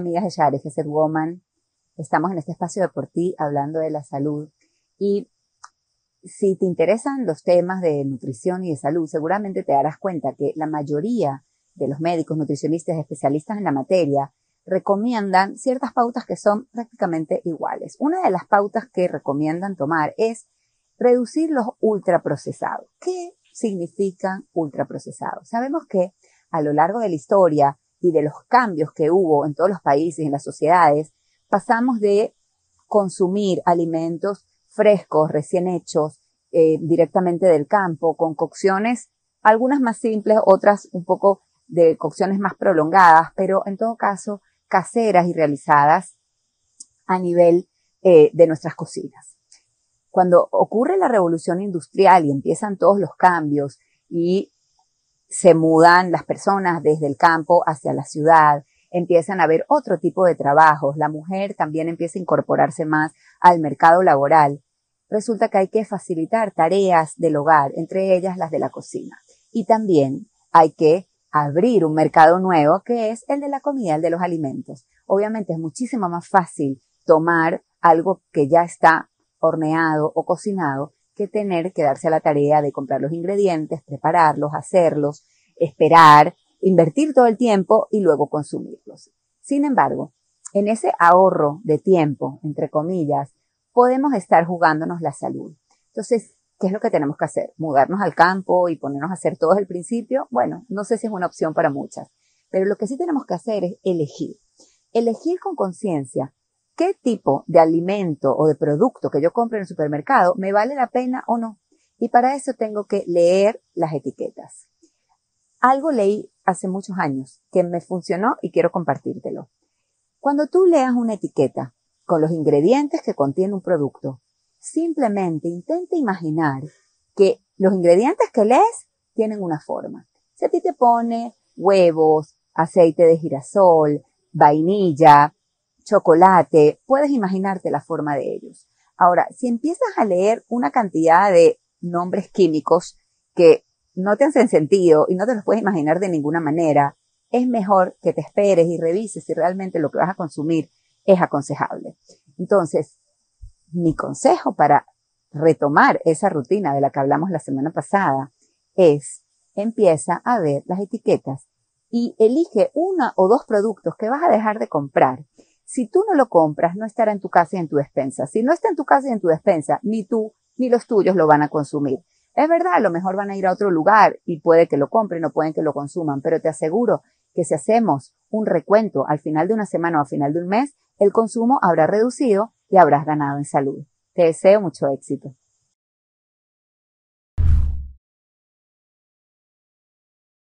amigas de Share Set Woman. Estamos en este espacio de por ti hablando de la salud. Y si te interesan los temas de nutrición y de salud, seguramente te darás cuenta que la mayoría de los médicos, nutricionistas, especialistas en la materia, recomiendan ciertas pautas que son prácticamente iguales. Una de las pautas que recomiendan tomar es reducir los ultraprocesados. ¿Qué significan ultraprocesados? Sabemos que a lo largo de la historia y de los cambios que hubo en todos los países en las sociedades, pasamos de consumir alimentos frescos, recién hechos, eh, directamente del campo, con cocciones, algunas más simples, otras un poco de cocciones más prolongadas, pero en todo caso caseras y realizadas a nivel eh, de nuestras cocinas. Cuando ocurre la revolución industrial y empiezan todos los cambios y se mudan las personas desde el campo hacia la ciudad, empiezan a haber otro tipo de trabajos, la mujer también empieza a incorporarse más al mercado laboral. Resulta que hay que facilitar tareas del hogar, entre ellas las de la cocina. Y también hay que abrir un mercado nuevo que es el de la comida, el de los alimentos. Obviamente es muchísimo más fácil tomar algo que ya está horneado o cocinado que tener que darse a la tarea de comprar los ingredientes, prepararlos, hacerlos, esperar, invertir todo el tiempo y luego consumirlos. Sin embargo, en ese ahorro de tiempo, entre comillas, podemos estar jugándonos la salud. Entonces, ¿qué es lo que tenemos que hacer? ¿Mudarnos al campo y ponernos a hacer todo desde el principio? Bueno, no sé si es una opción para muchas, pero lo que sí tenemos que hacer es elegir. Elegir con conciencia qué tipo de alimento o de producto que yo compre en el supermercado me vale la pena o no. Y para eso tengo que leer las etiquetas. Algo leí hace muchos años que me funcionó y quiero compartírtelo. Cuando tú leas una etiqueta con los ingredientes que contiene un producto, simplemente intenta imaginar que los ingredientes que lees tienen una forma. Si a ti te pone huevos, aceite de girasol, vainilla, chocolate, puedes imaginarte la forma de ellos. Ahora, si empiezas a leer una cantidad de nombres químicos que no te hacen sentido y no te los puedes imaginar de ninguna manera, es mejor que te esperes y revises si realmente lo que vas a consumir es aconsejable. Entonces, mi consejo para retomar esa rutina de la que hablamos la semana pasada es empieza a ver las etiquetas y elige una o dos productos que vas a dejar de comprar si tú no lo compras, no estará en tu casa y en tu despensa. Si no está en tu casa y en tu despensa, ni tú ni los tuyos lo van a consumir. Es verdad, a lo mejor van a ir a otro lugar y puede que lo compren o pueden que lo consuman, pero te aseguro que si hacemos un recuento al final de una semana o al final de un mes, el consumo habrá reducido y habrás ganado en salud. Te deseo mucho éxito.